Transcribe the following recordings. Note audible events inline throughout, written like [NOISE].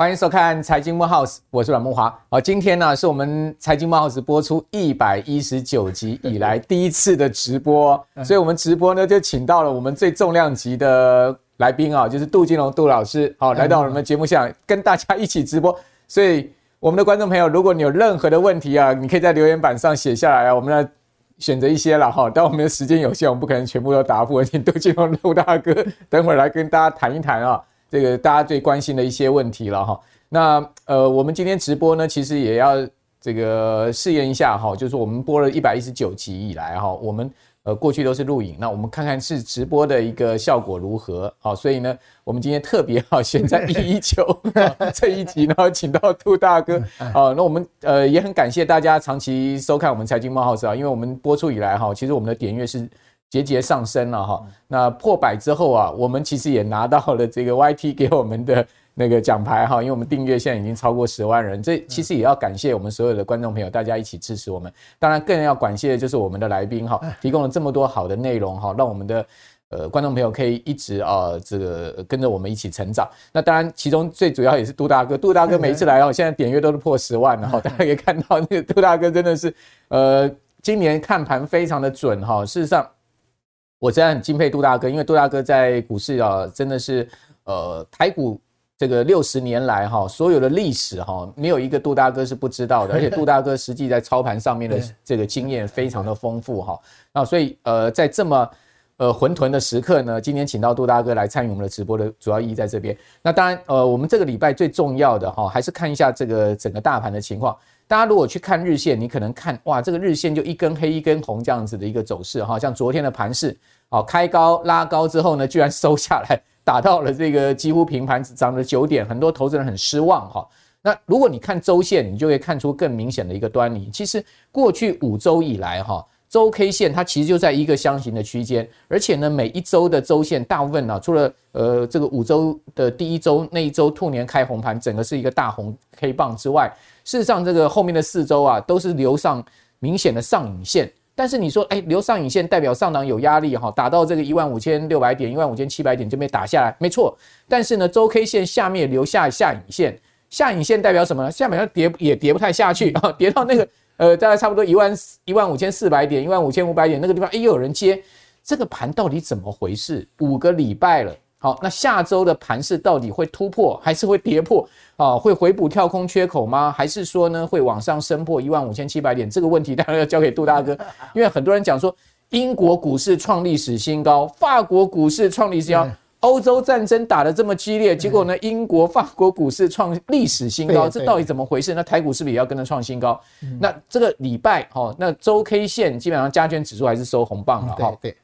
欢迎收看《财经木 house》，我是阮梦华。好，今天呢是我们《财经木 house》播出一百一十九集以来第一次的直播，所以我们直播呢就请到了我们最重量级的来宾啊，就是杜金龙杜老师，好，来到我们节目现场跟大家一起直播。所以我们的观众朋友，如果你有任何的问题啊，你可以在留言板上写下来啊，我们来选择一些了哈。但我们的时间有限，我们不可能全部都答复，请杜金龙杜大哥等会儿来跟大家谈一谈啊。这个大家最关心的一些问题了哈，那呃，我们今天直播呢，其实也要这个试验一下哈，就是我们播了一百一十九集以来哈，我们呃过去都是录影，那我们看看是直播的一个效果如何好，所以呢，我们今天特别哈选在一一九 [LAUGHS] 这一集，然后请到杜大哥啊，那我们呃也很感谢大家长期收看我们财经木 house 啊，因为我们播出以来哈，其实我们的点阅是。节节上升了哈，那破百之后啊，我们其实也拿到了这个 YT 给我们的那个奖牌哈，因为我们订阅现在已经超过十万人，这其实也要感谢我们所有的观众朋友，大家一起支持我们。当然，更要感谢的就是我们的来宾哈，提供了这么多好的内容哈，让我们的呃观众朋友可以一直啊这个跟着我们一起成长。那当然，其中最主要也是杜大哥，杜大哥每一次来哦，现在点阅都是破十万了哈，大家可以看到那个杜大哥真的是呃今年看盘非常的准哈，事实上。我真的很敬佩杜大哥，因为杜大哥在股市啊，真的是呃台股这个六十年来哈，所有的历史哈，没有一个杜大哥是不知道的，而且杜大哥实际在操盘上面的 [LAUGHS] 这个经验非常的丰富哈。那所以呃，在这么呃混沌的时刻呢，今天请到杜大哥来参与我们的直播的主要意义在这边。那当然呃，我们这个礼拜最重要的哈，还是看一下这个整个大盘的情况。大家如果去看日线，你可能看哇，这个日线就一根黑一根红这样子的一个走势哈，像昨天的盘势，好开高拉高之后呢，居然收下来，打到了这个几乎平盘，只涨了九点，很多投资人很失望哈。那如果你看周线，你就会看出更明显的一个端倪。其实过去五周以来哈，周 K 线它其实就在一个箱型的区间，而且呢，每一周的周线大部分呢，除了呃这个五周的第一周那一周兔年开红盘，整个是一个大红 K 棒之外。事实上，这个后面的四周啊，都是留上明显的上影线。但是你说，哎，留上影线代表上档有压力哈，打到这个一万五千六百点、一万五千七百点就没打下来，没错。但是呢，周 K 线下面留下下影线，下影线代表什么呢？下面要跌也跌不太下去啊，[LAUGHS] 跌到那个呃，大概差不多一万一万五千四百点、一万五千五百点那个地方，哎，又有人接，这个盘到底怎么回事？五个礼拜了。好，那下周的盘势到底会突破还是会跌破？啊，会回补跳空缺口吗？还是说呢，会往上升破一万五千七百点？这个问题当然要交给杜大哥，[LAUGHS] 因为很多人讲说英国股市创历史新高，法国股市创历史新高，欧洲战争打得这么激烈，结果呢，英国、法国股市创历史新高，这到底怎么回事？那台股是不是也要跟着创新高？那这个礼拜哈，那周 K 线基本上加权指数还是收红棒了哈。对。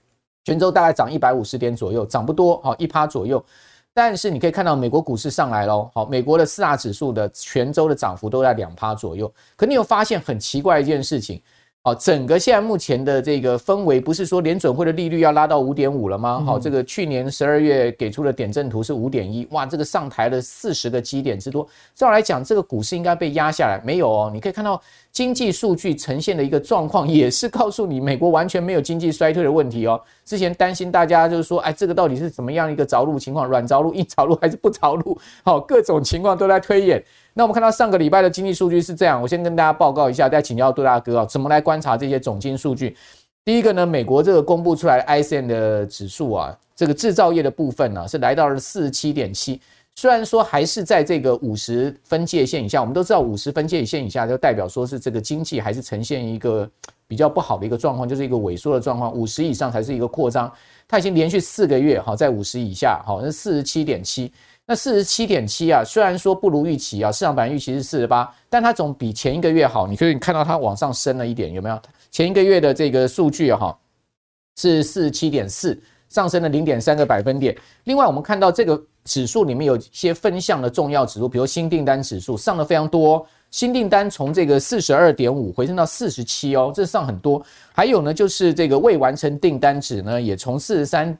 泉州大概涨一百五十点左右，涨不多，好一趴左右。但是你可以看到美国股市上来喽，好，美国的四大指数的泉州的涨幅都在两趴左右。可你有发现很奇怪一件事情？好，整个现在目前的这个氛围，不是说联准会的利率要拉到五点五了吗？好，这个去年十二月给出的点阵图是五点一，哇，这个上台了四十个基点之多。照来讲，这个股市应该被压下来，没有哦，你可以看到。经济数据呈现的一个状况，也是告诉你美国完全没有经济衰退的问题哦。之前担心大家就是说，哎，这个到底是怎么样一个着陆情况？软着陆、硬着陆还是不着陆？好，各种情况都在推演。那我们看到上个礼拜的经济数据是这样，我先跟大家报告一下，再请教杜大哥啊，怎么来观察这些总经数据？第一个呢，美国这个公布出来 ISM 的指数啊，这个制造业的部分呢、啊，是来到了四十七点七。虽然说还是在这个五十分界线以下，我们都知道五十分界线以下就代表说是这个经济还是呈现一个比较不好的一个状况，就是一个萎缩的状况。五十以上才是一个扩张，它已经连续四个月哈在五十以下，好，那四十七点七，那四十七点七啊，虽然说不如预期啊，市场版预期是四十八，但它总比前一个月好。你可以看到它往上升了一点，有没有？前一个月的这个数据哈是四十七点四，上升了零点三个百分点。另外，我们看到这个。指数里面有一些分项的重要指数，比如新订单指数上的非常多，新订单从这个四十二点五回升到四十七哦，这上很多。还有呢，就是这个未完成订单值呢，也从四十三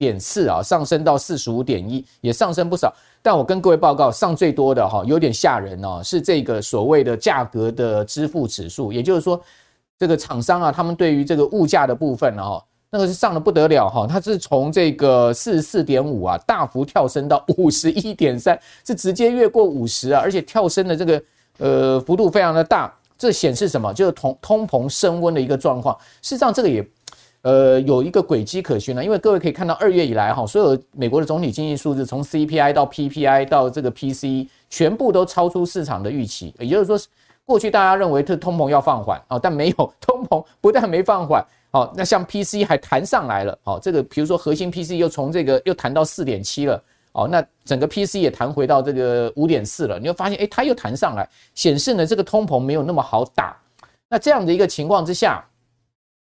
点四啊上升到四十五点一，也上升不少。但我跟各位报告，上最多的哈，有点吓人哦，是这个所谓的价格的支付指数，也就是说，这个厂商啊，他们对于这个物价的部分呢，哈。那个是上的不得了哈，它是从这个四十四点五啊，大幅跳升到五十一点三，是直接越过五十啊，而且跳升的这个呃幅度非常的大，这显示什么？就是通通膨升温的一个状况。事实上，这个也呃有一个轨迹可循呢，因为各位可以看到二月以来哈，所有美国的总体经济数字，从 CPI 到 PPI 到这个 PC，全部都超出市场的预期，也就是说。过去大家认为这通膨要放缓啊，但没有，[LAUGHS] 通膨不但没放缓，好，那像 PC 还弹上来了，好，这个比如说核心 PC 又从这个又弹到四点七了，哦，那整个 PC 也弹回到这个五点四了，你会发现，哎，它又弹上来，显示呢这个通膨没有那么好打。那这样的一个情况之下，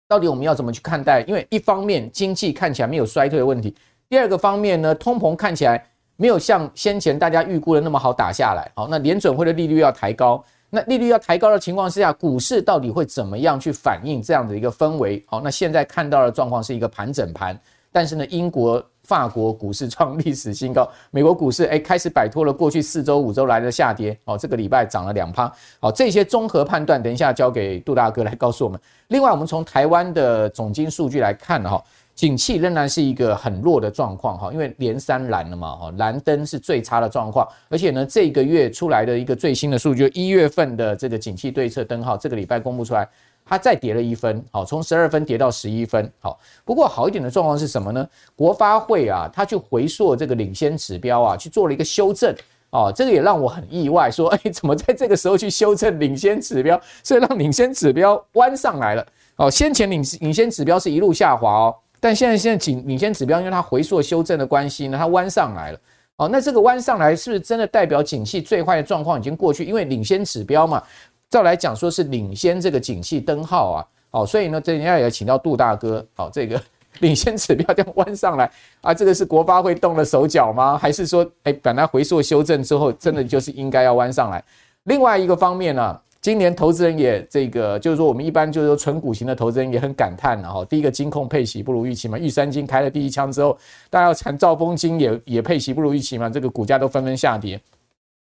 到底我们要怎么去看待？因为一方面经济看起来没有衰退的问题，第二个方面呢，通膨看起来没有像先前大家预估的那么好打下来，好，那联准会的利率要抬高。那利率要抬高的情况之下，股市到底会怎么样去反映这样的一个氛围？好，那现在看到的状况是一个盘整盘，但是呢，英国、法国股市创历史新高，美国股市哎开始摆脱了过去四周、五周来的下跌，哦，这个礼拜涨了两趴。好，这些综合判断，等一下交给杜大哥来告诉我们。另外，我们从台湾的总经数据来看哈。景气仍然是一个很弱的状况哈，因为连三蓝了嘛哈，蓝灯是最差的状况，而且呢，这个月出来的一个最新的数据，一月份的这个景气对策灯号，这个礼拜公布出来，它再跌了一分，好，从十二分跌到十一分，好，不过好一点的状况是什么呢？国发会啊，它去回溯这个领先指标啊，去做了一个修正，哦，这个也让我很意外，说，哎，怎么在这个时候去修正领先指标，所以让领先指标弯上来了，哦，先前领领先指标是一路下滑哦。但现在现在领领先指标，因为它回溯修正的关系呢，它弯上来了。哦，那这个弯上来是不是真的代表景气最坏的状况已经过去？因为领先指标嘛，照来讲说是领先这个景气灯号啊。哦，所以呢，这人家也请到杜大哥。好，这个 [LAUGHS] 领先指标这样弯上来啊，这个是国发会动了手脚吗？还是说，哎，本来回溯修正之后，真的就是应该要弯上来？另外一个方面呢？今年投资人也这个，就是说我们一般就是说纯股型的投资人也很感叹了哈。第一个金控配息不如预期嘛，玉山金开了第一枪之后，大家要谈兆丰金也也配息不如预期嘛，这个股价都纷纷下跌。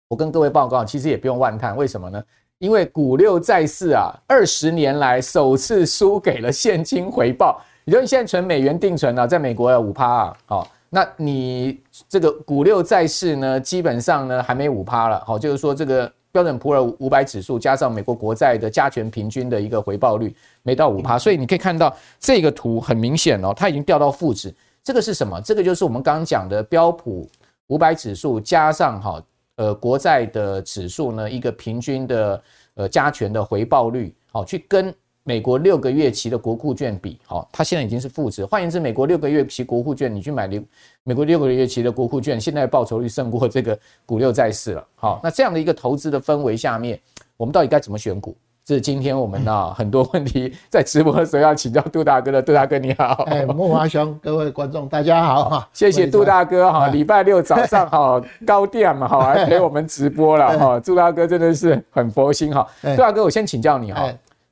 我跟各位报告，其实也不用万叹，为什么呢？因为股六债四啊，二十年来首次输给了现金回报。也就你现在存美元定存啊，在美国有五趴啊，好，那你这个股六债四呢，基本上呢还没五趴了，好，就是说这个。标准普尔五百指数加上美国国债的加权平均的一个回报率没到五趴，所以你可以看到这个图很明显哦，它已经掉到负值。这个是什么？这个就是我们刚刚讲的标普五百指数加上哈呃国债的指数呢一个平均的呃加权的回报率，好去跟。美国六个月期的国库券比，好，它现在已经是负值。换言之，美国六个月期国库券，你去买六美国六个月期的国库券，现在报酬率胜过这个股六债四了。好，那这样的一个投资的氛围下面，我们到底该怎么选股？这是今天我们呢很多问题在直播的时候要请教杜大哥的。杜大哥你好，哎，慕驊兄，各位观众大家好。哈，谢谢杜大哥哈，礼拜六早上哈 [LAUGHS] 高调嘛哈来陪我们直播了哈，杜大哥真的是很佛心哈。杜大哥，我先请教你哈。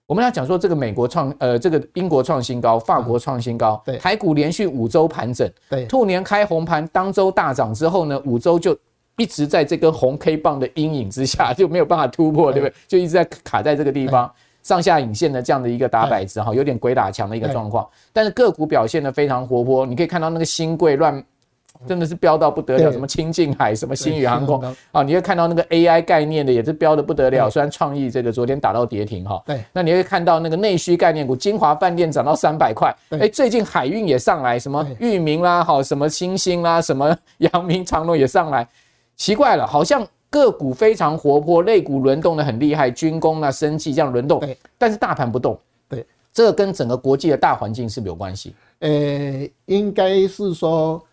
我们要讲说这个美国创呃，这个英国创新高，法国创新高，对，台股连续五周盘整，对，兔年开红盘，当周大涨之后呢，五周就一直在这根红 K 棒的阴影之下，[LAUGHS] 就没有办法突破，对不对？就一直在卡在这个地方，上下影线的这样的一个打摆子哈，有点鬼打墙的一个状况，但是个股表现得非常活泼，你可以看到那个新贵乱。真的是飙到不得了，什么清境海，什么新宇航空。啊，你会看到那个 AI 概念的也是飙的不得了。虽然创意这个昨天打到跌停哈，对，那你会看到那个内需概念股，金华饭店涨到三百块，哎，最近海运也上来，什么域名啦，好，什么星星啦，什么 [LAUGHS] 阳明长隆也上来，奇怪了，好像个股非常活泼，类股轮动的很厉害，军工啊、生技这样轮动，但是大盘不动，对，这个跟整个国际的大环境是不是有关系？呃，应该是说。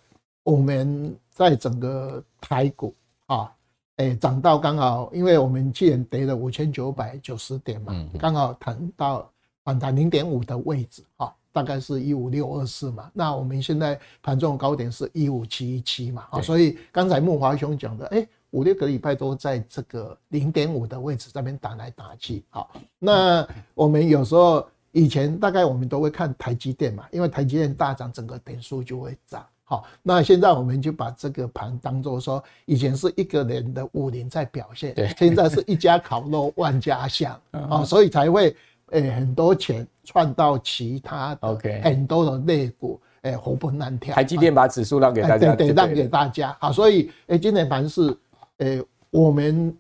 我们在整个台股啊，诶，涨到刚好，因为我们既然跌了五千九百九十点嘛，刚好弹到反弹零点五的位置啊，大概是一五六二四嘛。那我们现在盘中的高点是一五七一七嘛，啊，所以刚才木华兄讲的，诶，五六个礼拜都在这个零点五的位置这边打来打去，好，那我们有时候以前大概我们都会看台积电嘛，因为台积电大涨，整个点数就会涨。好，那现在我们就把这个盘当做说，以前是一个人的武林在表现，对，现在是一家烤肉万家香 [LAUGHS] 啊，所以才会诶很多钱串到其他的 OK 很多的类股，诶活蹦乱跳。台积电把指数让给大家，对对，让给大家。好，所以诶今年盘是诶我们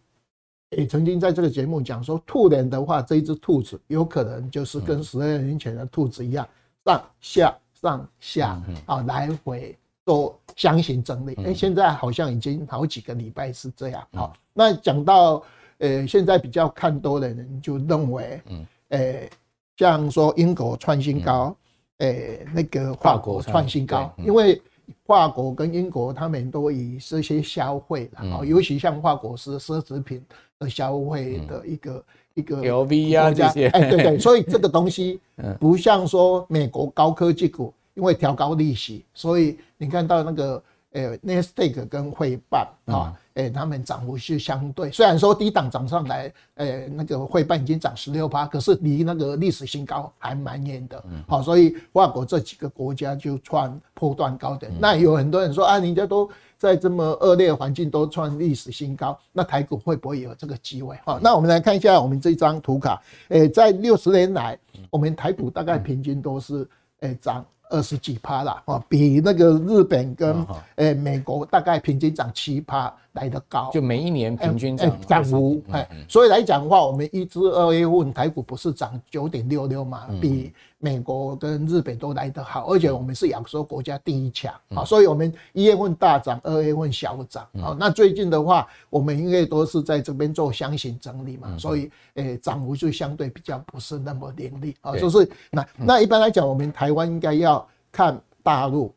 也曾经在这个节目讲说，兔年的话，这一只兔子有可能就是跟十二年前的兔子一样，上下上下啊来回做箱型整理。诶现在好像已经好几个礼拜是这样。好，那讲到。呃，现在比较看多的人就认为，嗯，呃，像说英国创新高，呃，那个法国创新高，因为法国跟英国他们都以这些消费，然后尤其像法国是奢侈品的消费的一个一个 LV 啊这些，哎，对对，[LAUGHS] 所以这个东西不像说美国高科技股，因为调高利息，所以你看到那个。呃，Nasdaq 跟汇办啊，诶，他们涨幅是相对，虽然说低档涨上来，呃，那个费半已经涨十六趴，可是离那个历史新高还蛮远的。好，所以法国这几个国家就创破断高点。那有很多人说啊，人家都在这么恶劣环境都创历史新高，那台股会不会有这个机会？好，那我们来看一下我们这张图卡，诶，在六十年来，我们台股大概平均都是诶涨。二十几趴啦，哦，比那个日本跟诶美国大概平均涨七趴来得高，就每一年平均涨涨幅，哎，所以来讲的话，我们一至二月份台股不是涨九点六六嘛，比美国跟日本都来得好，而且我们是亚洲国家第一强。啊，所以我们一月份大涨，二月份小涨。啊。那最近的话，我们因为都是在这边做箱型整理嘛，所以诶涨幅就相对比较不是那么凌厉。啊，就是那那一般来讲，我们台湾应该要看大陆。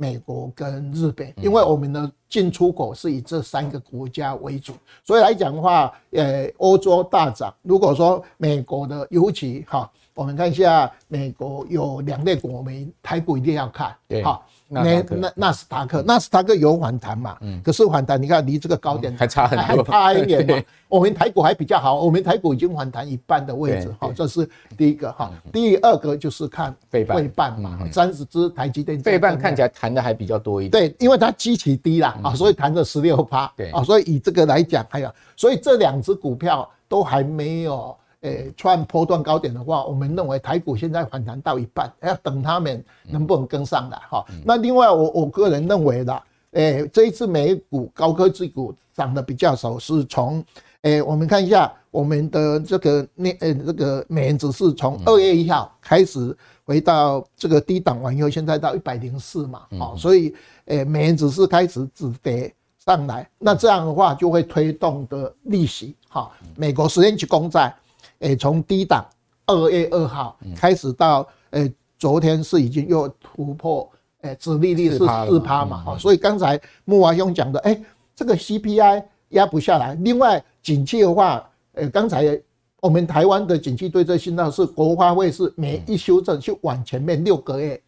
美国跟日本，因为我们的进出口是以这三个国家为主，所以来讲的话，呃，欧洲大涨。如果说美国的，尤其哈，我们看一下美国有两类股，我们台股一定要看，对，哈。那那纳斯达克，纳斯达克有反弹嘛？嗯，可是反弹，你看离这个高点还差很多，还差一点嘛。[LAUGHS] 我们台股还比较好，我们台股已经反弹一半的位置，好，这是第一个哈。第二个就是看费半嘛，三十只台积电，费半看起来弹的还比较多一点。对，因为它基期低啦，啊，所以弹了十六趴。对啊，所以以这个来讲，还有，所以这两只股票都还没有。诶，创波段高点的话，我们认为台股现在反弹到一半，要等他们能不能跟上来哈。那另外，我我个人认为啦，诶，这一次美股高科技股涨得比较少，是从诶，我们看一下我们的这个那呃这个美元指数从二月一号开始回到这个低档完以后，现在到一百零四嘛，哦，所以诶美元指数开始止跌上来，那这样的话就会推动的利息哈，美国十年期公债。诶，从低档二月二号开始到诶，昨天是已经又突破诶，殖利率是四趴嘛，哈，所以刚才木华兄讲的，诶，这个 CPI 压不下来。另外，景气的话，呃，刚才我们台湾的景气对这信号是国发会是每一修正就往前面六个月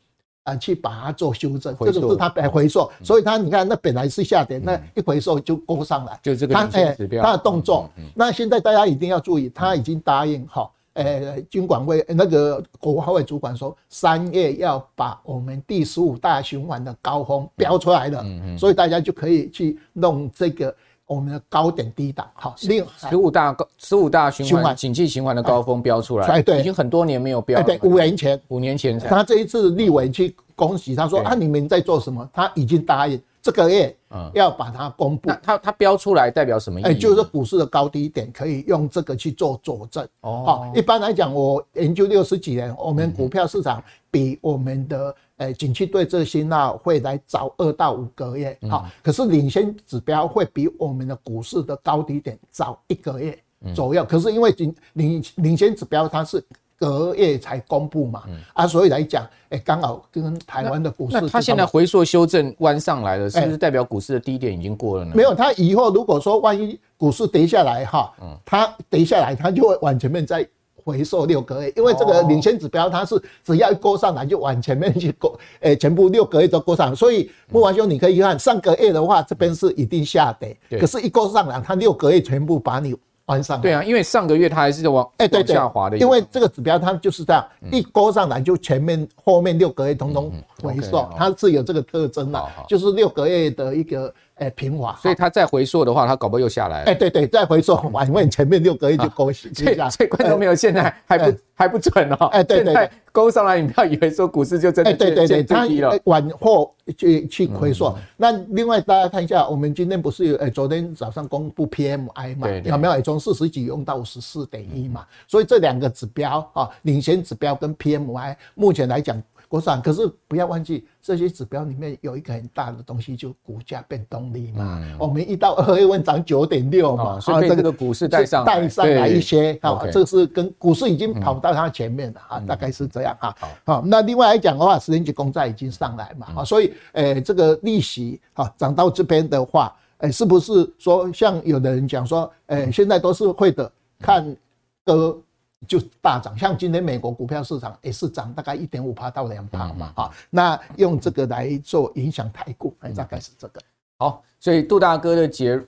啊，去把它做修正，这个是它来回溯，所以它你看那本来是下跌，那一回溯就勾上来，就这个它哎，它的动作。那现在大家一定要注意，他已经答应哈，呃，军管会那个国发会主管说，三月要把我们第十五大循环的高峰标出来了，所以大家就可以去弄这个。我们的高点低档，好，十五大高十五大循环景气循环的高峰标出来，哎，对，已经很多年没有标了，对，五年前，五年前，他这一次立委去恭喜他说啊，你们在做什么？他已经答应这个月要把它公布。他他标出来代表什么意思？哎，就是股市的高低点可以用这个去做佐证。哦，好，一般来讲，我研究六十几年，我们股票市场比我们的。诶，景气对这些呢会来早二到五个月，好，可是领先指标会比我们的股市的高低点早一个月左右。可是因为领领领先指标它是隔月才公布嘛，啊，所以来讲，诶，刚好跟台湾的股市，那它现在回溯修正弯上来了，是不是代表股市的低点已经过了呢？没有，它以后如果说万一股市跌下来哈，它跌下来，它就会往前面再。回溯六个月，因为这个领先指标它是只要一勾上来就往前面去勾，诶，全部六个月都勾上来，所以木华兄你可以看上个月的话，这边是一定下跌，可是，一勾上来，它六个月全部把你弯上来。对啊，因为上个月它还是往诶对下滑的，因为这个指标它就是这样，一勾上来就前面后面六个月统统回溯，它是有这个特征的，就是六个月的一个。诶平滑。所以它再回溯的话，它搞不好又下来了。哎，对对，再回溯，[LAUGHS] 因为前面六个月就勾起，所以所以观众朋友现在还不还不准哦。哎，对对，勾上来，你不要以为说股市就真的对对对，它往后去去回溯。那另外大家看一下，我们今天不是有诶昨天早上公布 PMI 嘛？有没有也从四十几用到五十四点一嘛？所以这两个指标啊，领先指标跟 PMI 目前来讲。国产，可是不要忘记这些指标里面有一个很大的东西，就股价变动力嘛。我们一到二月份涨九点六嘛，所以这个股市带上带上来一些啊，这是跟股市已经跑到它前面了啊，大概是这样哈。好，那另外来讲的话，十年期公债已经上来嘛啊，所以诶这个利息哈涨到这边的话，诶是不是说像有的人讲说，诶现在都是会的，看个。就大涨，像今天美国股票市场也是涨大概一点五趴到两趴嘛，哈，那用这个来做影响台股，哎，大概是这个。好，所以杜大哥的结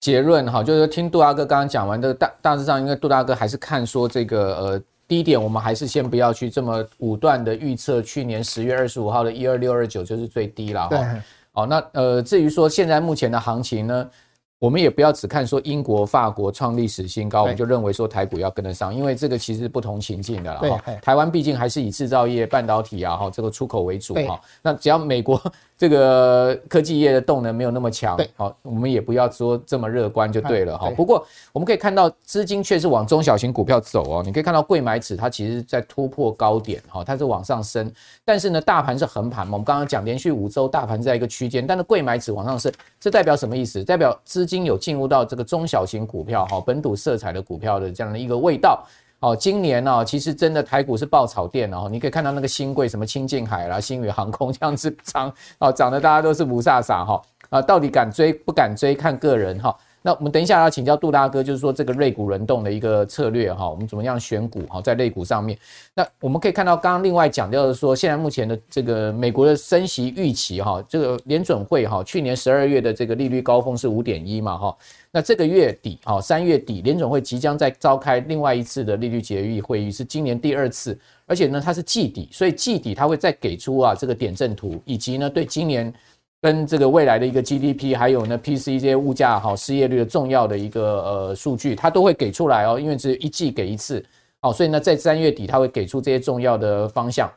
结论哈，就是听杜大哥刚刚讲完的大大致上，因为杜大哥还是看说这个呃低点，我们还是先不要去这么武断的预测，去年十月二十五号的一二六二九就是最低了哈。对。好，那呃至于说现在目前的行情呢？我们也不要只看说英国、法国创历史新高，我们就认为说台股要跟得上，因为这个其实不同情境的了哈。台湾毕竟还是以制造业、半导体啊哈这个出口为主哈。那只要美国。这个科技业的动能没有那么强，好，我们也不要说这么乐观就对了哈。不过我们可以看到资金确实往中小型股票走哦。你可以看到贵买指它其实在突破高点哈，它是往上升，但是呢，大盘是横盘嘛。我们刚刚讲连续五周大盘在一个区间，但是贵买指往上升，这代表什么意思？代表资金有进入到这个中小型股票哈，本土色彩的股票的这样的一个味道。哦，今年呢，其实真的台股是爆炒店哦，你可以看到那个新贵什么清境海啦、星宇航空这样子涨，哦，涨得大家都是雾煞煞哈，啊，到底敢追不敢追看个人哈。那我们等一下要请教杜大哥，就是说这个类股轮动的一个策略哈，我们怎么样选股哈，在类股上面。那我们可以看到，刚刚另外讲到的说，现在目前的这个美国的升息预期哈，这个联准会哈，去年十二月的这个利率高峰是五点一嘛哈，那这个月底哈，三月底联准会即将再召开另外一次的利率决议会议，是今年第二次，而且呢它是季底，所以季底它会再给出啊这个点阵图，以及呢对今年。跟这个未来的一个 GDP，还有呢 PC 这些物价哈失业率的重要的一个呃数据，它都会给出来哦，因为只有一季给一次，哦，所以呢在三月底它会给出这些重要的方向。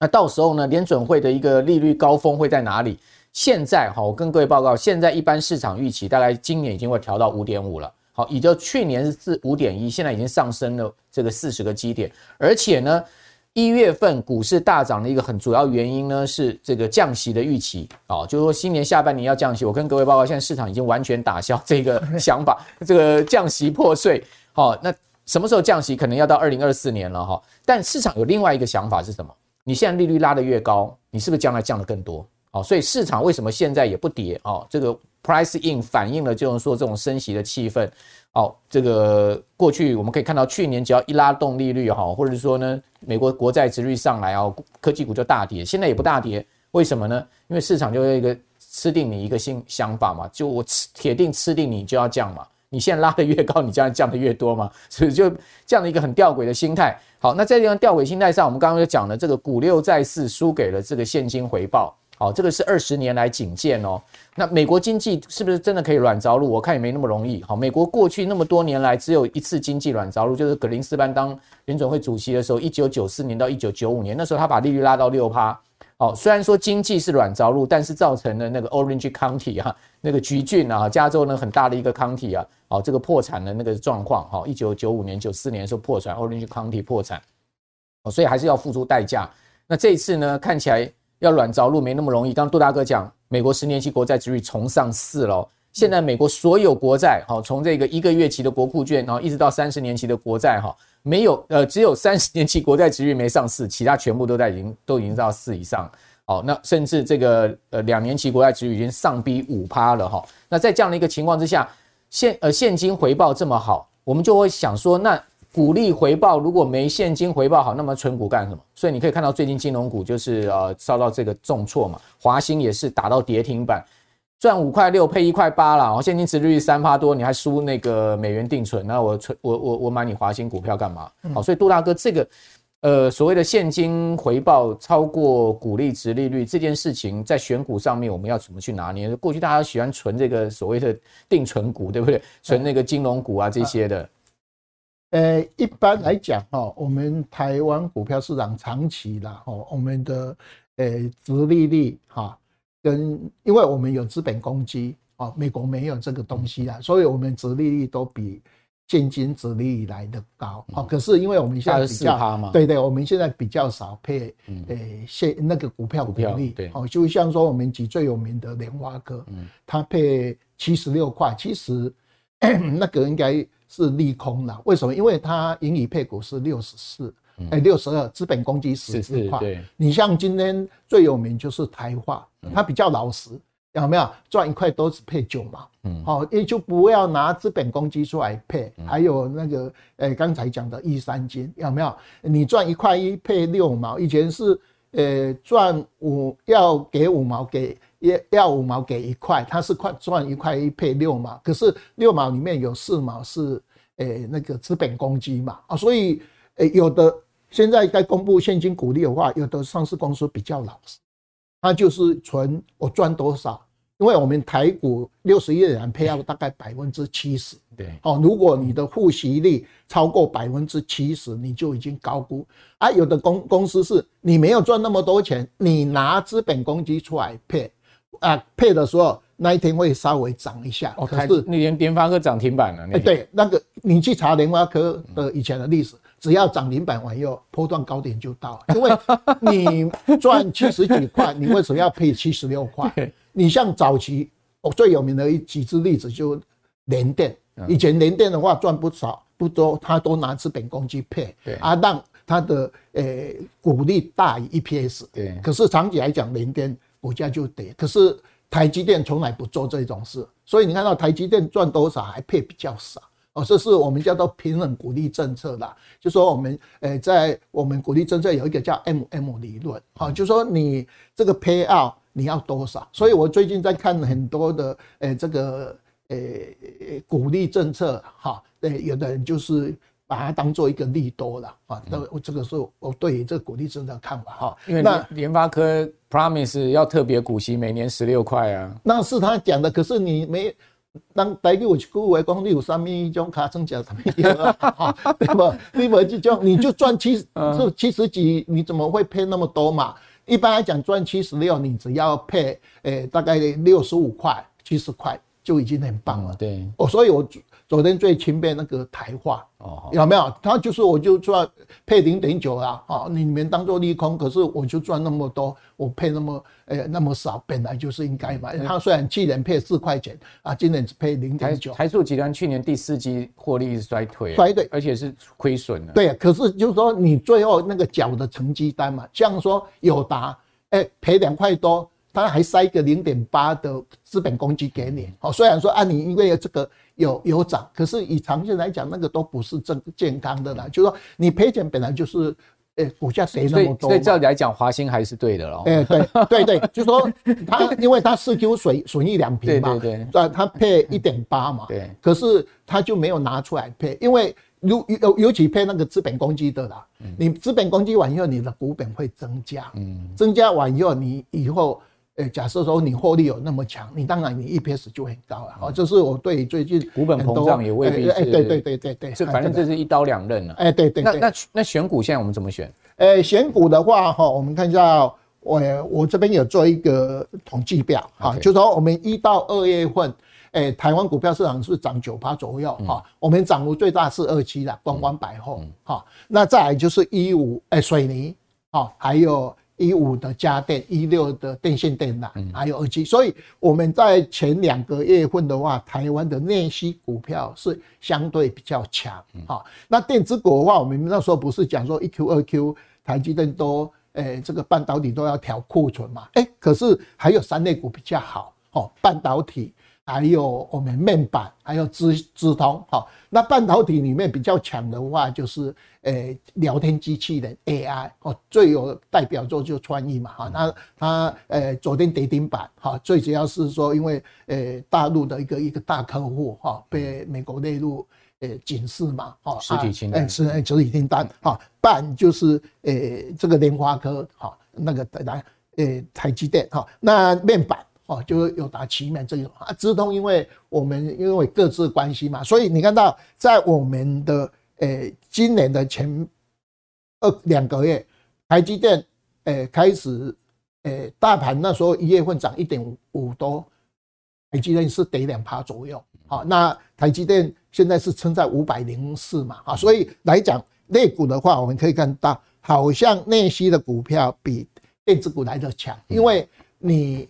那到时候呢联准会的一个利率高峰会在哪里？现在哈我跟各位报告，现在一般市场预期大概今年已经会调到五点五了，好，也就去年是四五点一，现在已经上升了这个四十个基点，而且呢。一月份股市大涨的一个很主要原因呢，是这个降息的预期啊，就是说新年下半年要降息。我跟各位报告，现在市场已经完全打消这个 [LAUGHS] 想法，这个降息破碎。好，那什么时候降息？可能要到二零二四年了哈。但市场有另外一个想法是什么？你现在利率拉得越高，你是不是将来降得更多？哦，所以市场为什么现在也不跌啊？这个 price in 反映了就是说这种升息的气氛。好，这个过去我们可以看到，去年只要一拉动利率哈，或者是说呢，美国国债殖率上来啊，科技股就大跌。现在也不大跌，为什么呢？因为市场就有一个吃定你一个新想法嘛，就我吃铁定吃定你就要降嘛。你现在拉得越高，你将来降得越多嘛，[LAUGHS] 所以就这样的一个很吊诡的心态。好，那在这样吊诡心态上，我们刚刚就讲了，这个股六债四输给了这个现金回报。好，这个是二十年来仅见哦。那美国经济是不是真的可以软着陆？我看也没那么容易。好，美国过去那么多年来只有一次经济软着陆，就是格林斯潘当联准会主席的时候，一九九四年到一九九五年，那时候他把利率拉到六趴。好，虽然说经济是软着陆，但是造成了那个 Orange County 啊，那个橘郡啊，加州呢很大的一个 county 啊，好，这个破产的那个状况。好，一九九五年、九四年的时候破产，Orange County 破产。所以还是要付出代价。那这一次呢，看起来。要软着陆没那么容易。刚杜大哥讲，美国十年期国债殖率重上四了。现在美国所有国债，哈，从这个一个月期的国库券，然后一直到三十年期的国债，哈，没有，呃，只有三十年期国债殖率没上四，其他全部都在已经都已经到四以上。好，那甚至这个呃两年期国债殖率已经上逼五趴了，哈。那在这样的一个情况之下，现呃现金回报这么好，我们就会想说那。股利回报如果没现金回报好，那么存股干什么？所以你可以看到最近金融股就是呃遭到这个重挫嘛，华兴也是打到跌停板，赚五块六配一块八了，现金值利率三趴多，你还输那个美元定存，那我存我我我买你华兴股票干嘛？好，所以杜大哥这个呃，所谓的现金回报超过股利值利率这件事情，在选股上面我们要怎么去拿捏？过去大家喜欢存这个所谓的定存股，对不对？存那个金融股啊这些的。呃，一般来讲哈，我们台湾股票市场长期啦，哈，我们的呃殖利率哈，跟因为我们有资本公积啊，美国没有这个东西啊，所以我们殖利率都比。现金殖利率来的高，好，可是因为我们现在比较，对对，我们现在比较少配，呃，现那个股票股利，对，哦，就像说我们举最有名的联发科，它配七十六块，其实 [CLEARS THROAT] 那个应该是利空了。为什么？因为它盈余配股是六十四，哎，六十二，资本公积十四块。你像今天最有名就是台化，它比较老实。有没有赚一块都只配九毛？嗯，好，也就不要拿资本公积出来配。还有那个，诶，刚才讲的一三金有没有？你赚一块一配六毛，以前是，呃，赚五要给五毛，给要要五毛给一块，他是块赚一块一配六毛。可是六毛里面有四毛是，诶，那个资本公积嘛，啊，所以，诶，有的现在在公布现金股利的话，有的上市公司比较老实。他就是存我赚多少，因为我们台股六十亿人配要大概百分之七十，对，哦，如果你的复息率超过百分之七十，你就已经高估啊。有的公公司是你没有赚那么多钱，你拿资本公积出来配啊，配的时候那一天会稍微涨一下。哦，可是你连联发科涨停板了，哎，对，那个你去查联发科的以前的历史。只要涨停板完以后，波段高点就到，因为你赚七十几块，[LAUGHS] 你为什么要配七十六块？你像早期我最有名的一几只例子就联电，以前联电的话赚不少不多，他都拿资本公积配，啊，让他的诶股利大于 EPS，对，可是长期来讲联电股价就跌，可是台积电从来不做这种事，所以你看到台积电赚多少还配比较少。哦，这是我们叫做平衡鼓励政策啦，就说我们诶，在我们鼓励政策有一个叫 M M 理论，好，就说你这个 payout 你要多少，所以我最近在看很多的诶，这个诶鼓励政策，哈，对，有的人就是把它当做一个利多了，啊，那这个是我对于这个股利政策的看法，哈，因为那联发科 promise 要特别股息，每年十六块啊，那是他讲的，可是你没。当台语有句话讲，你有啥咪一种卡成叫什么样对不？你没这种，你就赚七十，就七十几，你怎么会配那么多嘛？一般来讲，赚七十六，你只要配，诶，大概六十五块、七十块就已经很棒了。对，哦，所以我。昨天最轻便那个台化哦，有没有？他就是我就赚配零点九啊，啊，你们当做利空，可是我就赚那么多，我配那么诶、欸、那么少，本来就是应该嘛。他虽然去年配四块钱啊，今年只配零点九。台塑集团去年第四季获利衰退，衰退，而且是亏损的。对，可是就是说你最后那个缴的成绩单嘛，像说友达诶赔两块多，他还塞个零点八的资本公积给你。哦，虽然说啊，你因为这个。有有涨，可是以长线来讲，那个都不是正健康的啦。就是说，你赔钱本来就是，诶，股价跌那么多。所以照理来讲，华兴还是对的喽。哎，对对对，就是说它，因为它四 Q 损损益两平嘛，对对对，他配一点八嘛，对。可是它就没有拿出来配，因为尤尤尤其配那个资本公积的啦，你资本公积完以后，你的股本会增加，嗯，增加完以后，你以后。诶，假设说你获利有那么强，你当然你 EPS 就很高了。哦，这是我对最近股本膨胀也未必是。哎，对对对对对，这反正这是一刀两刃了。哎，对对。那那那选股现在我们怎么选？诶，选股的话哈，我们看一下，我我这边有做一个统计表哈，就说我们一到二月份，诶，台湾股票市场是涨九趴左右哈，我们涨幅最大是二期的观光百货哈，那再来就是一五诶水泥哈，还有。一五的家电，一六的电线电缆，还有二七，所以我们在前两个月份的话，台湾的内需股票是相对比较强。好，那电子股的话，我们那时候不是讲说一 Q 二 Q，台积电都，诶、欸，这个半导体都要调库存嘛？诶，可是还有三类股比较好，哦，半导体。还有我们面板，还有资资通，好，那半导体里面比较强的话，就是呃聊天机器人 AI，哦，最有代表作就创意嘛，哈，那它诶昨天跌停板，哈，最主要是说因为呃大陆的一个一个大客户哈被美国内陆呃警示嘛，哈，实体清单，是实体清单，哈，办就是呃这个联发科，哈，那个来呃台积电，哈，那面板。哦，就友达、奇鋐这种啊，资通，因为我们因为各自关系嘛，所以你看到在我们的诶、今年的前二两个月，台积电诶、开始诶、大盘那时候一月份涨一点五多，台积电是跌两趴左右。好，那台积电现在是撑在五百零四嘛，啊，所以来讲内股的话，我们可以看到，好像内需的股票比电子股来的强，因为你。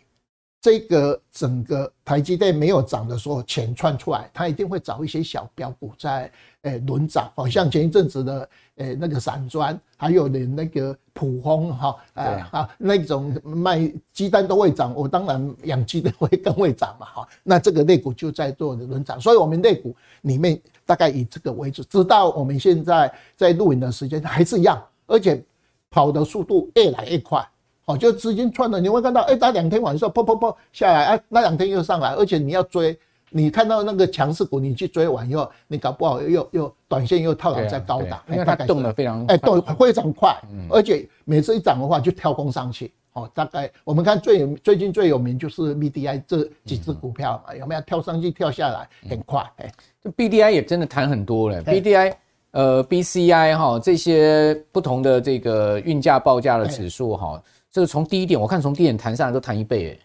这个整个台积电没有涨的时候，钱窜出来，它一定会找一些小标股在诶轮涨，好像前一阵子的诶那个散装，还有的那个普丰哈，哎啊那种卖鸡蛋都会涨，我当然养鸡的会更会涨嘛哈，那这个类股就在做的轮涨，所以我们类股里面大概以这个为主，直到我们现在在录影的时间还是一样，而且跑的速度越来越快。哦，就资金窜了，你会看到，哎，打两天晚上，砰砰砰下来，哎，那两天又上来，而且你要追，你看到那个强势股，你去追完以后，你搞不好又又短线又套牢在高档，因为它动得非常，哎，动非常快，而且每次一涨的话就跳空上去，哦，大概我们看最有最近最有名就是 BDI 这几只股票嘛，有没有？跳上去跳下来很快？哎，这 BDI 也真的谈很多了，BDI 呃 BCI 哈这些不同的这个运价报价的指数哈。这个从低点，我看从低点弹上来都弹一倍，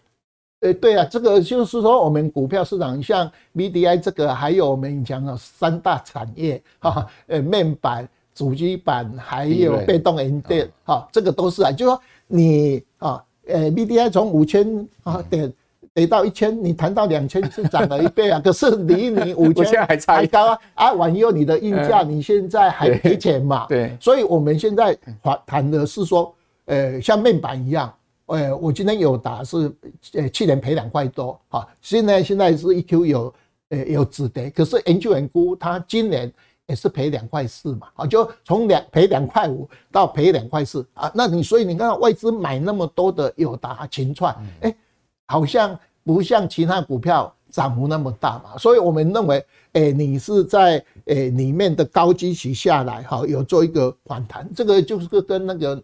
诶，诶，对啊，这个就是说我们股票市场像 VDI 这个，还有我们讲的三大产业哈，呃，面板、主机板还有被动元件，哈，这个都是啊，就说你啊，呃，VDI 从五千啊点跌到一千，你弹到两千是涨了一倍啊，可是离你五千 [LAUGHS] 还差还高啊，啊，万一你的运价你现在还赔钱嘛，对，所以我们现在谈谈的是说。呃，像面板一样，呃，我今天有达是，呃，去年赔两块多，哈，现在现在是一 Q 有，呃，有止跌，可是研究员估他今年也是赔两块四嘛，啊，就从两赔两块五到赔两块四啊，那你所以你看外资买那么多的友达、秦创，哎，好像不像其他股票涨幅那么大嘛，所以我们认为，哎，你是在呃里面的高基期下来，哈，有做一个反弹，这个就是跟那个。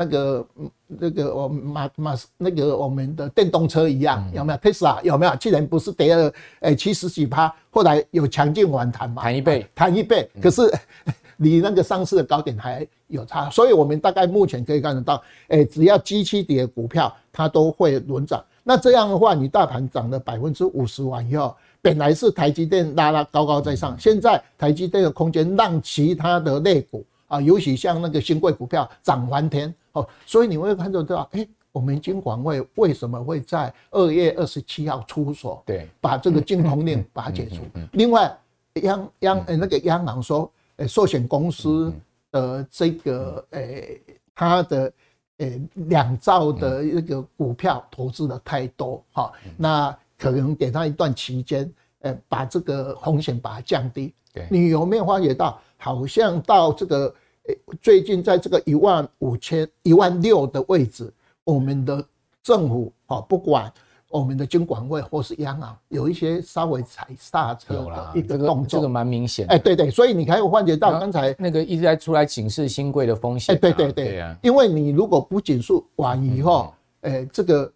那个那个我马马那个我们的电动车一样，有没有？Tesla？有没有？去年不是跌了诶七十几趴，后来有强劲反弹嘛？弹一倍，弹一倍。可是 [LAUGHS] 离那个上市的高点还有差，所以我们大概目前可以看得到，诶，只要基期跌的股票它都会轮涨。那这样的话，你大盘涨了百分之五十完以后，本来是台积电拉拉高高在上，现在台积电的空间让其他的类股啊，尤其像那个新贵股票涨翻天。哦，所以你会看到到，哎，我们金管会为什么会在二月二十七号出手？对，把这个禁空令把它解除。另外，央央呃那个央行说，呃，寿险公司的这个呃，它的呃两兆的那个股票投资的太多，哈，那可能给他一段期间，呃，把这个风险把它降低。对，你有没有发觉到，好像到这个？最近在这个一万五千、一万六的位置，我们的政府啊，不管我们的金管会或是央行，有一些稍微踩刹车的一个动作，这个蛮明显。哎，对对，所以你可以发觉到刚才那个一直在出来警示新贵的风险。哎，对对对，因为你如果不紧缩完以后，哎，这个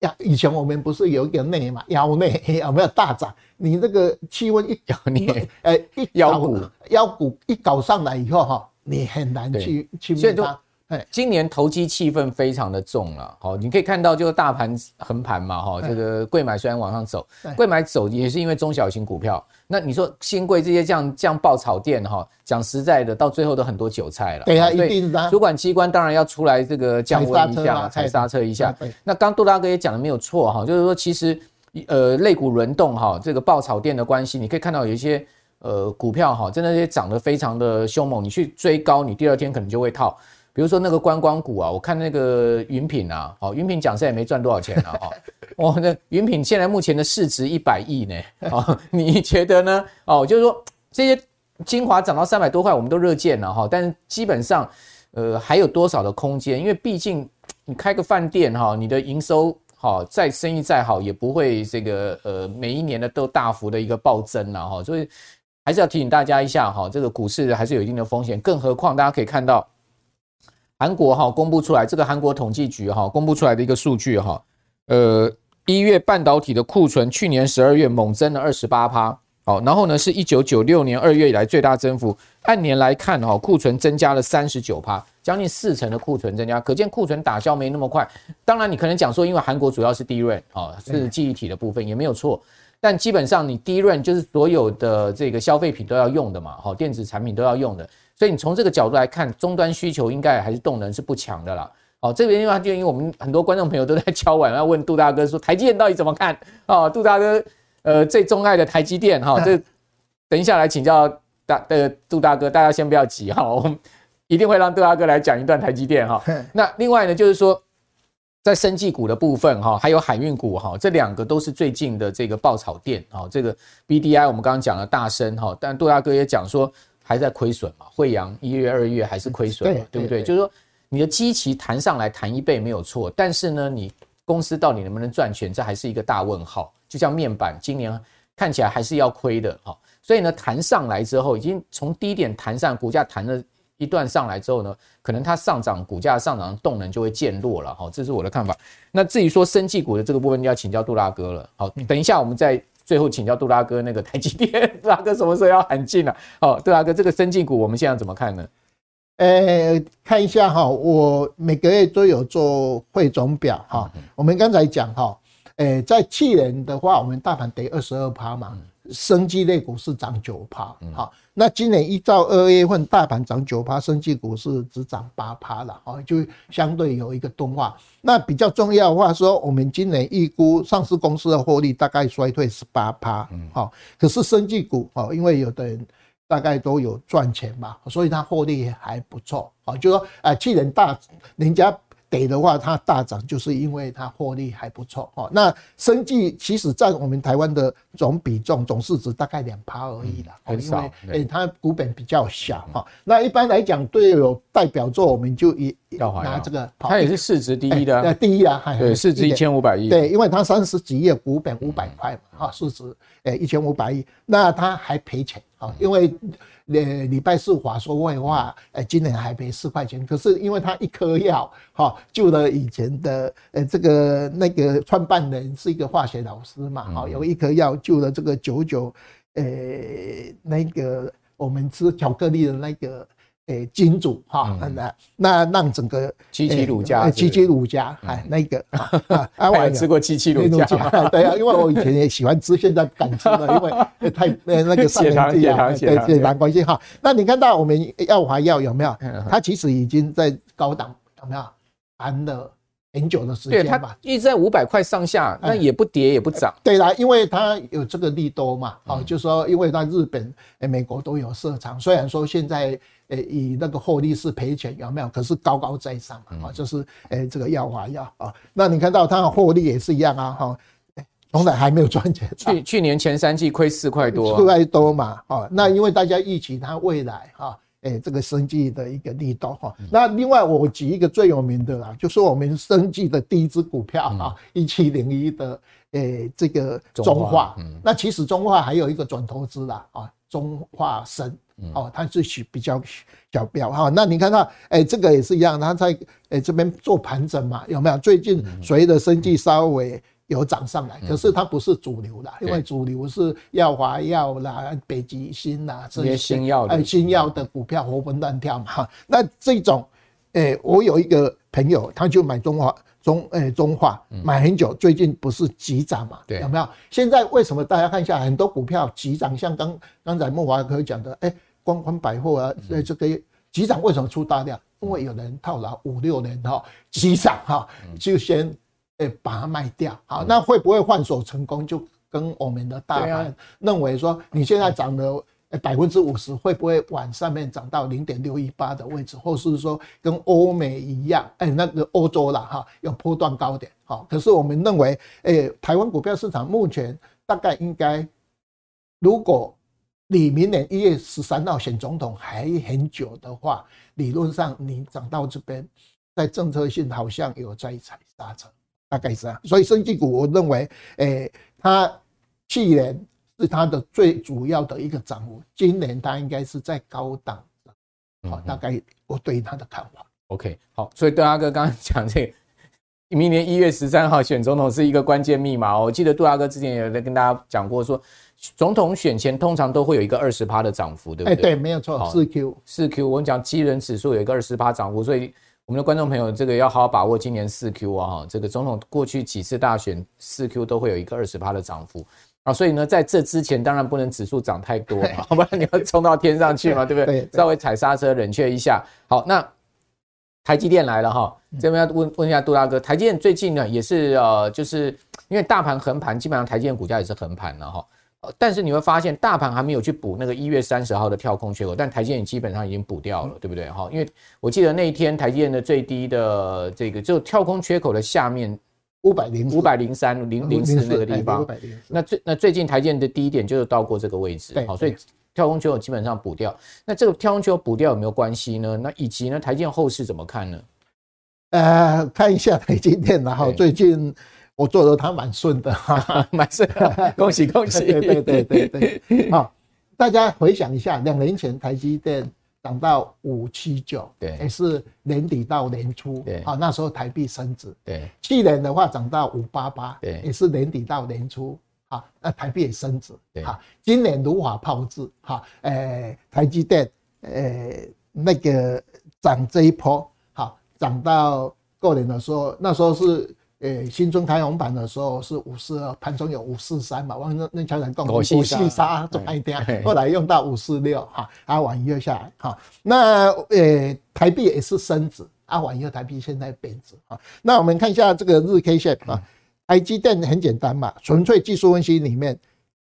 呀，以前我们不是有一个内嘛，腰内 [LAUGHS] 有没有大涨？你那个气温一搞，你哎一腰股腰股一搞上来以后哈。你很难去去面对。今年投机气氛非常的重了。好，你可以看到，就是大盘横盘嘛，哈，这个贵买虽然往上走，贵买走也是因为中小型股票。那你说新贵这些这样这样爆炒店哈，讲实在的，到最后都很多韭菜了。对啊，一定的。主管机关当然要出来这个降温一下，踩刹车一下。那刚杜大哥也讲的没有错哈，就是说其实呃，类股轮动哈，这个爆炒店的关系，你可以看到有一些。呃，股票哈，真的是涨得非常的凶猛，你去追高，你第二天可能就会套。比如说那个观光股啊，我看那个云品啊，哦，云品讲实在也没赚多少钱啊，哦，[LAUGHS] 哇，那云品现在目前的市值一百亿呢，哦，你觉得呢？哦，就是说这些精华涨到三百多块，我们都热见了哈，但是基本上，呃，还有多少的空间？因为毕竟你开个饭店哈，你的营收好，再生意再好，也不会这个呃每一年的都大幅的一个暴增了哈，所以。还是要提醒大家一下哈，这个股市还是有一定的风险，更何况大家可以看到，韩国哈公布出来这个韩国统计局哈公布出来的一个数据哈，呃，一月半导体的库存去年十二月猛增了二十八趴，好，然后呢是一九九六年二月以来最大增幅，按年来看哈库存增加了三十九趴，将近四成的库存增加，可见库存打消没那么快。当然你可能讲说，因为韩国主要是 DRAM 啊，是记忆体的部分也没有错。但基本上，你 DRAM 就是所有的这个消费品都要用的嘛，好，电子产品都要用的，所以你从这个角度来看，终端需求应该还是动能是不强的啦。哦，这边因为就因为我们很多观众朋友都在敲碗要问杜大哥说，台积电到底怎么看？哦，杜大哥，呃，最钟爱的台积电哈，这等一下来请教大的杜大哥，大家先不要急哈，我们一定会让杜大哥来讲一段台积电哈。[LAUGHS] 那另外呢，就是说。在生技股的部分哈，还有海运股哈，这两个都是最近的这个爆炒店啊。这个 BDI 我们刚刚讲了大升哈，但杜大哥也讲说还在亏损嘛。惠阳一月、二月还是亏损，对不对？就是说你的基期弹上来弹一倍没有错，但是呢，你公司到底能不能赚钱，这还是一个大问号。就像面板今年看起来还是要亏的哈，所以呢，弹上来之后已经从低点弹上，股价弹了。一段上来之后呢，可能它上涨，股价上涨的动能就会渐弱了哈，这是我的看法。那至于说生技股的这个部分，就要请教杜拉哥了。好，等一下我们再最后请教杜拉哥那个台积电，[LAUGHS] 杜拉哥什么时候要喊进了？好，杜拉哥这个生技股我们现在怎么看呢？呃，看一下哈，我每个月都有做汇总表哈。我们刚才讲哈，呃，在去年的话，我们大盘跌二十二趴嘛。生技类股是涨九趴，好，那今年依照二月份大盘涨九趴，生技股是只涨八趴了，哦，就相对有一个钝化。那比较重要的话说，我们今年预估上市公司的获利大概衰退十八趴，好，可是生技股哦，因为有的人大概都有赚钱嘛，所以它获利还不错，好，就说啊，去年大人家。给的话，它大涨就是因为它获利还不错哦。那生技其实占我们台湾的总比重、总市值大概两趴而已啦，因为诶它股本比较小哈。那一般来讲，对有代表作，我们就以拿这个，它也是市值第一的，第一啊，对，市值一千五百亿，对，因为它三十几亿股本五百块嘛，哈，市值诶一千五百亿，那它还赔钱啊，因为。呃，礼拜四华说会话，呃，今年还赔四块钱，可是因为他一颗药，哈，救了以前的，呃，这个那个创办人是一个化学老师嘛，哈，有一颗药救了这个九九，呃，那个我们吃巧克力的那个。诶，金主哈，那那让整个七七乳家，七七乳家，哎，那个 [LAUGHS] 啊，我也吃过七七乳家，对啊，因为我以前也喜欢吃，现在不敢吃了，因为太那那个血糖血糖血糖血糖关系哈。那你看到我们药华药有没有？它其实已经在高档有没有安了很久的时间吧？它一直在五百块上下，那也不跌也不涨。对啦，因为它有这个利多嘛，哦，就是说因为它日本、美国都有设厂，虽然说现在。诶，以那个获利是赔钱有没有？可是高高在上啊，就是诶，这个药华药啊。那你看到它的获利也是一样啊，哈，从来还没有赚钱。去去年前三季亏四块多，四块多嘛，啊，那因为大家预期它未来哈，诶，这个生计的一个利多哈。那另外我举一个最有名的啦，就是我们生计的第一支股票啊，一七零一的诶，这个中化。那其实中化还有一个转投资啦啊，中化生。哦，它是许比较小标哈。那你看到，哎，这个也是一样，它在哎这边做盘整嘛，有没有？最近随着生计稍微有涨上来，可是它不是主流的，因为主流是药华药啦、北极星啦这些新药，哎，新药的股票活蹦乱跳嘛。哈，那这种，哎，我有一个朋友，他就买中华中，哎，中化买很久，最近不是急涨嘛？对，有没有？现在为什么大家看一下很多股票急涨？像刚刚才莫华哥讲的，哎。光宽百货啊，在这个急涨为什么出大量？因为有人套牢五六年哈，急涨哈，[LAUGHS] 就先诶把它卖掉。好，那会不会换手成功？就跟我们的大盘认为说，你现在涨了百分之五十，会不会往上面涨到零点六一八的位置，或是说跟欧美一样？哎，那个欧洲啦哈，有波段高点。好，可是我们认为，诶，台湾股票市场目前大概应该，如果你明年一月十三号选总统还很久的话，理论上你涨到这边，在政策性好像有在踩刹车，大概是这样。所以生技股，我认为，诶，它去年是它的最主要的一个涨幅。今年它应该是在高档，好，大概我对它的看法。OK，好，所以杜大哥刚刚讲这个，明年一月十三号选总统是一个关键密码。我记得杜大哥之前有在跟大家讲过，说总统选前通常都会有一个二十趴的涨幅，对不对？对，没有错，四 Q，四 Q。我们讲基人指数有一个二十趴涨幅，所以。我们的观众朋友，这个要好好把握今年四 Q 啊，哈，这个总统过去几次大选四 Q 都会有一个二十趴的涨幅啊，所以呢，在这之前当然不能指数涨太多，好 [LAUGHS] 不然你要冲到天上去嘛，[LAUGHS] 对不对？稍微踩刹车，冷却一下。好，那台积电来了哈，这边要问问一下杜大哥，台积电最近呢也是呃，就是因为大盘横盘，基本上台积电股价也是横盘了哈。但是你会发现，大盘还没有去补那个一月三十号的跳空缺口，但台积电基本上已经补掉了，对不对？哈，因为我记得那一天台积电的最低的这个就跳空缺口的下面五百零五百零三零零四那个地方，那最那最近台积电的低点就是到过这个位置，好，所以跳空缺口基本上补掉。那这个跳空缺口补掉有没有关系呢？那以及呢，台建后市怎么看呢？呃，看一下台积电，然后最近。我做的他蛮顺的哈，[LAUGHS] 蛮顺，[LAUGHS] 恭喜恭喜！对对对对对，好，大家回想一下，两年前台积电涨到五七九，对，也是年底到年初，对，好，那时候台币升值，对，去年的话涨到五八八，对，也是年底到年初，好，那台币也升值，对，好，今年如法炮制，哈，诶，台积电，诶，那个涨这一波，好，涨到过年的时候，那时候是。诶，新春开红盘的时候是五四二，盘中有五四三嘛，往那那桥人讲五四三。做一点，后来用到五四六哈，啊，往一月下来哈，那诶台币也是升值，啊，往一月台币现在贬值啊，那我们看一下这个日 K 线啊，台积电很简单嘛，纯粹技术分析里面，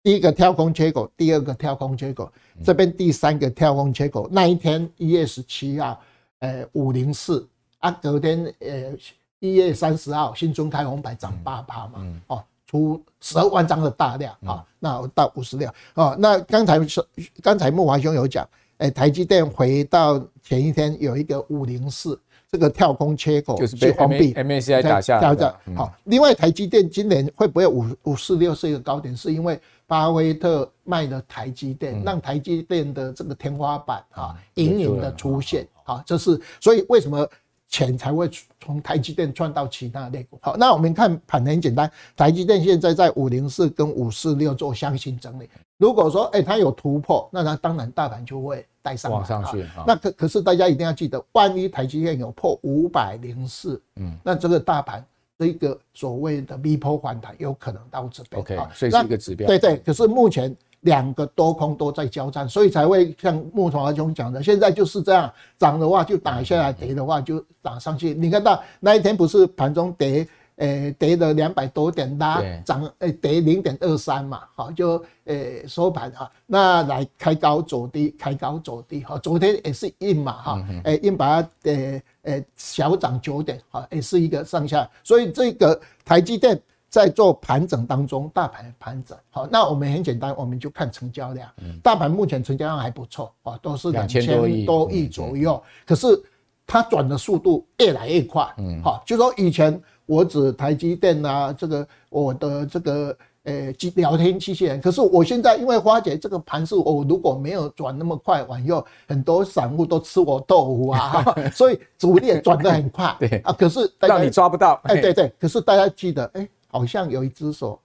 第一个跳空缺口，第二个跳空缺口，这边第三个跳空缺口，那一天一月十七号，诶五零四啊，隔天诶。一月三十号，新春开红牌涨八趴嘛，哦，出十二万张的大量啊，那到五十六啊。那刚才是刚才木华兄有讲，哎，台积电回到前一天有一个五零四这个跳空缺口，就是被封闭，MACI 打下来的。好，另外台积电今年会不会五五四六是一个高点？是因为巴菲特卖了台积电，让台积电的这个天花板啊隐隐的出现啊，这是所以为什么？钱才会从台积电赚到其他类股。好，那我们看盘很简单，台积电现在在五零四跟五四六做箱型整理。如果说哎它有突破，那它当然大盘就会带上往上去。那可可是大家一定要记得，万一台积电有破五百零四，嗯，那这个大盘这个所谓的 V 波反弹有可能到这边。OK，所以是一个指标。对对，可是目前。两个多空都在交战，所以才会像慕驊兄讲的，现在就是这样，涨的话就打下来，跌的话就打上去。你看到那一天不是盘中跌，诶跌了两百多点，拉涨诶跌零点二三嘛，好就诶收盘哈，那来开高走低，开高走低哈，昨天也是硬嘛哈，诶硬把它诶诶小涨九点哈，也是一个上下，所以这个台积电。在做盘整当中，大盘盘整。好，那我们很简单，我们就看成交量。大盘目前成交量还不错啊，都是两千多亿左右。可是它转的速度越来越快，嗯，好，就说以前我指台积电啊，这个我的这个呃机聊天机器人，可是我现在因为花姐这个盘是，我如果没有转那么快往右，很多散户都吃我豆腐啊，[LAUGHS] 所以主力也转得很快，对。啊，可是让你抓不到，哎，对对，可是大家记得，哎。好像有一只手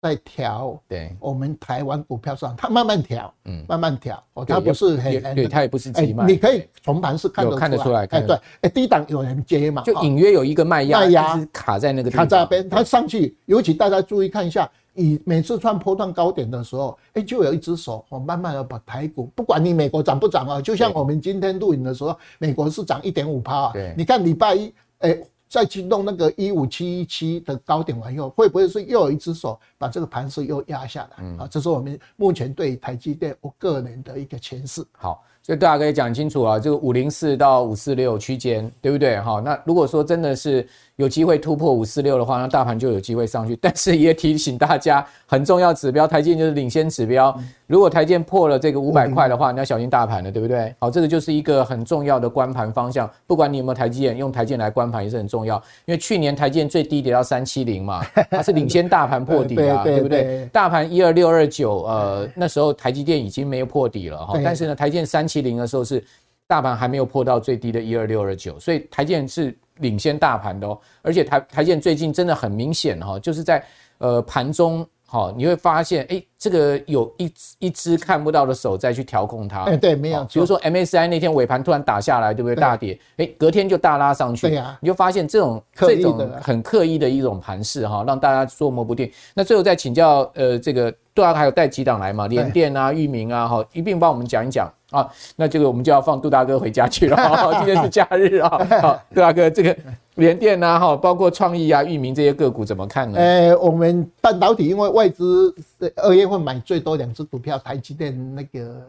在调，对，我们台湾股票上，它慢慢调，嗯，慢慢调，哦，它不是很，对，它也不是急卖，你可以从盘是看得看得出来，哎，对，哎，低档有人接嘛，就隐约有一个卖压，卖压卡在那个地方，卡在那边，它上去，尤其大家注意看一下，以每次创波段高点的时候，哎，就有一只手，哦，慢慢的把台股，不管你美国涨不涨啊，就像我们今天录影的时候，美国是涨一点五趴，对，你看礼拜一，哎。再去弄那个一五七一七的高点完以后，会不会是又有一只手把这个盘势又压下来？啊，这是我们目前对台积电我个人的一个诠释。好，所以大家可以讲清楚啊，这个五零四到五四六区间，对不对？哈，那如果说真的是有机会突破五四六的话，那大盘就有机会上去。[LAUGHS] 但是也提醒大家，很重要指标，台积电就是领先指标。如果台积电破了这个五百块的话，你要小心大盘了，对不对？好，这个就是一个很重要的观盘方向。不管你有没有台积电，用台积电来观盘也是很重要。因为去年台积电最低跌到三七零嘛，[LAUGHS] 它是领先大盘破底啊，对不对？大盘一二六二九，呃，那时候台积电已经没有破底了哈。但是呢，台积电三七零的时候是大盘还没有破到最低的一二六二九，所以台积电是。领先大盘的哦，而且台台积电最近真的很明显哈，就是在呃盘中哈，你会发现哎，这个有一一只看不到的手在去调控它。哎，对，没有。比如说 MSCI 那天尾盘突然打下来，对不对？大跌，哎，隔天就大拉上去。对呀，你就发现这种这种很刻意的一种盘势哈，让大家捉摸不定。那最后再请教呃，这个杜大哥还有带几档来嘛？联电啊、域名啊，哈，一并帮我们讲一讲。啊，那这个我们就要放杜大哥回家去了。今天是假日啊，[LAUGHS] 好，杜大哥，这个联电啊，哈，包括创意啊、域名这些个股怎么看呢？呃，我们半导体因为外资二月份买最多两只股票，台积电那个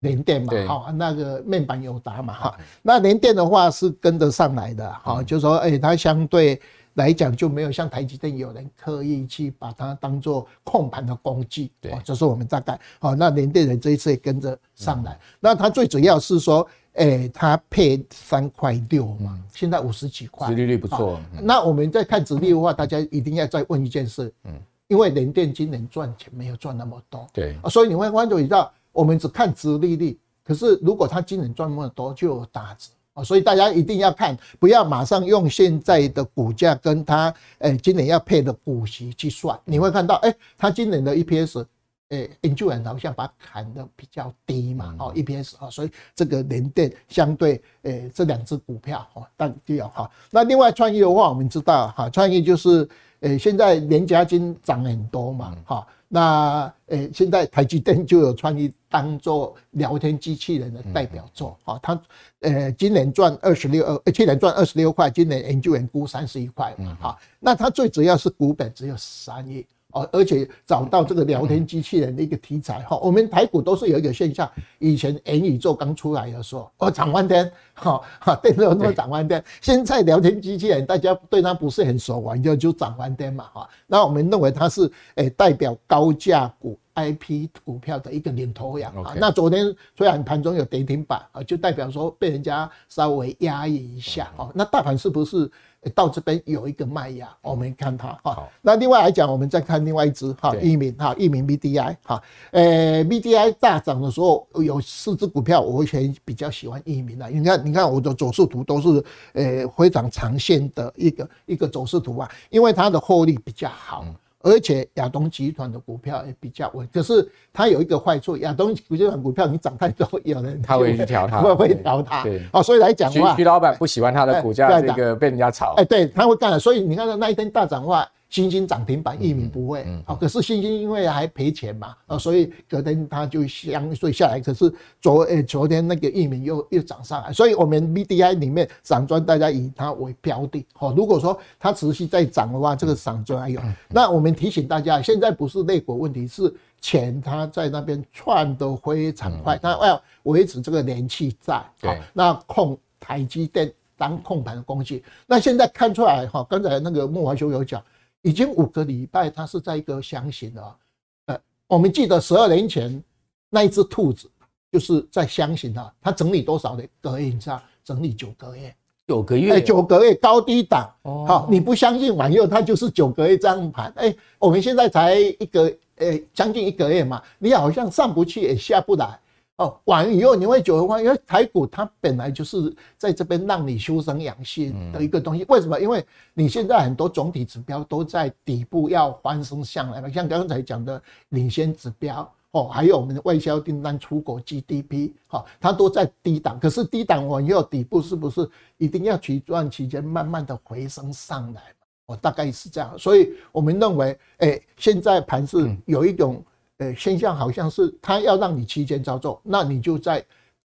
联电嘛，好，那个面板友达嘛，哈，那联电的话是跟得上来的，好，就是说，哎，它相对。来讲就没有像台积电有人刻意去把它当做控盘的工具，对，这是我们大概好。那联电人这一次也跟着上来，那它最主要是说，诶，它配三块六嘛，现在五十几块，殖利率不错。那我们在看殖利率的话，大家一定要再问一件事，嗯，因为联电今年赚钱没有赚那么多，对，所以你会关注到，我们只看殖利率，可是如果它今年赚那么多，就有打折。所以大家一定要看，不要马上用现在的股价跟它，诶，今年要配的股息去算，你会看到，诶，它今年的 EPS，诶，Endurance 好像把它砍的比较低嘛，哦，EPS 啊，所以这个联电相对，诶，这两只股票，哦，但就要哈。那另外创意的话，我们知道哈，创意就是，诶，现在联家金涨很多嘛，哈。那诶，现在台积电就有创意当做聊天机器人的代表作啊，它呃今年赚二十六呃，去年赚二十六块，今年研究员估三十一块嘛，哈，那它最主要是股本只有三亿。哦，而且找到这个聊天机器人的一个题材哈，我们台股都是有一个现象，以前元宇宙刚出来的时候，哦涨翻天，哈哈，电动车涨翻天。现在聊天机器人大家对它不是很熟，完就就涨翻天嘛，哈。那我们认为它是诶代表高价股 IP 股票的一个领头羊啊。那昨天虽然盘中有跌停板啊，就代表说被人家稍微压抑一下哦。那大盘是不是？到这边有一个卖压，我们看它哈。那另外来讲，我们再看另外一只哈，益民哈，益民 BDI 哈，呃，BDI 大涨的时候有四只股票，我以前比较喜欢益民的。你看，你看我的走势图都是呃非常长线的一个一个走势图啊，因为它的获利比较好。而且亚东集团的股票也比较稳，可是它有一个坏处，亚东集团股票你涨太多，有人他会去调它，[LAUGHS] 会会调它。对，哦，所以来讲的话，徐老板不喜欢他的股价这个被人家炒。哎，对，他会干的。所以你看到那一天大涨的话。新兴涨停板，裕民不会，好，可是新兴因为还赔钱嘛，啊，所以隔天它就相对下来。可是昨诶昨天那个裕民又又涨上来，所以我们 BDI 里面散装大家以它为标的，好，如果说它持续在涨的话，这个散装还有。那我们提醒大家，现在不是类股问题，是钱它在那边窜得非常快，它要维持这个人气在，好，那控台积电当控盘的工具。那现在看出来哈，刚才那个慕驊兄有讲。已经五个礼拜，它是在一个箱型了。呃，我们记得十二年前那一只兔子，就是在箱型的，它整理多少的隔夜？你知道？整理九个月，九个月，九个月高低档。哦，好，你不相信，往右它就是九个月这样盘。哎，我们现在才一个，呃，将近一个月嘛，你好像上不去也下不来。哦，完以后你会觉得话，因为台股它本来就是在这边让你修身养性的一个东西。为什么？因为你现在很多总体指标都在底部要翻身上来了，像刚才讲的领先指标哦，还有我们的外销订单、出口 GDP，哈，它都在低档。可是低档完以后底部是不是一定要取段期间慢慢的回升上来？哦，大概是这样。所以我们认为，哎，现在盘是有一种。呃，现象好像是他要让你期间操作，那你就在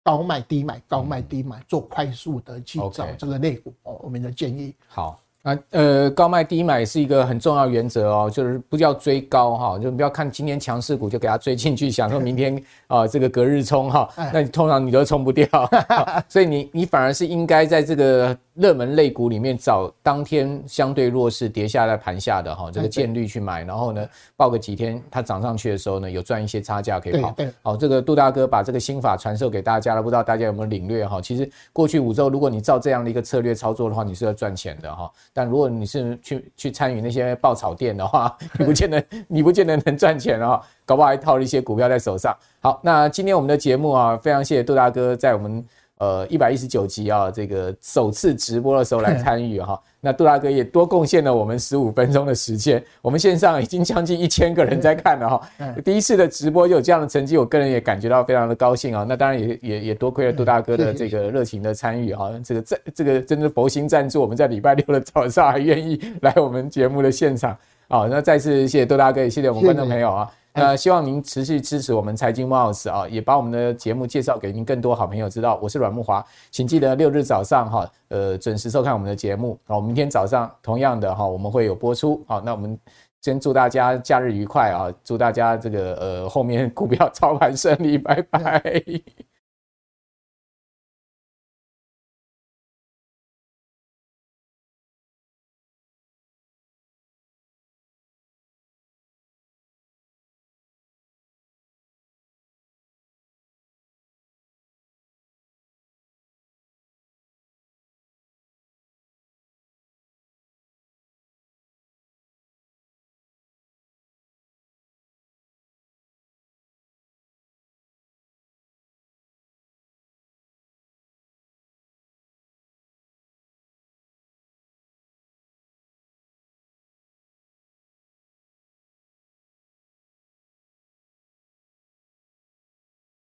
高卖低买，高卖低买，做快速的去找这个类股哦。我们的建议。好，啊，呃，高卖低买是一个很重要原则哦，就是不要追高哈，就不要看今天强势股就给它追进去，想说明天啊这个隔日冲哈，那你通常你都冲不掉，[LAUGHS] 所以你你反而是应该在这个热门类股里面找当天相对弱势跌下来盘下的哈，这个建率去买，然后呢抱个几天它涨上去的时候呢，有赚一些差价可以跑。好，这个杜大哥把这个心法传授给大家了，不知道大家有没有领略哈？其实过去五周如果你照这样的一个策略操作的话，你是要赚钱的哈。但如果你是去去参与那些爆炒店的话，[LAUGHS] 你不见得你不见得能赚钱啊，搞不好还套了一些股票在手上。好，那今天我们的节目啊，非常谢谢杜大哥在我们。呃，一百一十九集啊，这个首次直播的时候来参与哈，那杜大哥也多贡献了我们十五分钟的时间，我们线上已经将近一千个人在看了哈，第一次的直播就有这样的成绩，我个人也感觉到非常的高兴啊，那当然也也也多亏了杜大哥的这个热情的参与哈，这个赞这个真的佛心赞助，我们在礼拜六的早上还愿意来我们节目的现场啊，那再次谢谢杜大哥，也谢谢我们观众朋友啊。那希望您持续支持我们财经 Mouse 啊，也把我们的节目介绍给您更多好朋友知道。我是阮慕华，请记得六日早上哈，呃，准时收看我们的节目。好，明天早上同样的哈，我们会有播出。好，那我们先祝大家假日愉快啊，祝大家这个呃后面股票 [LAUGHS] 操盘顺利，拜拜。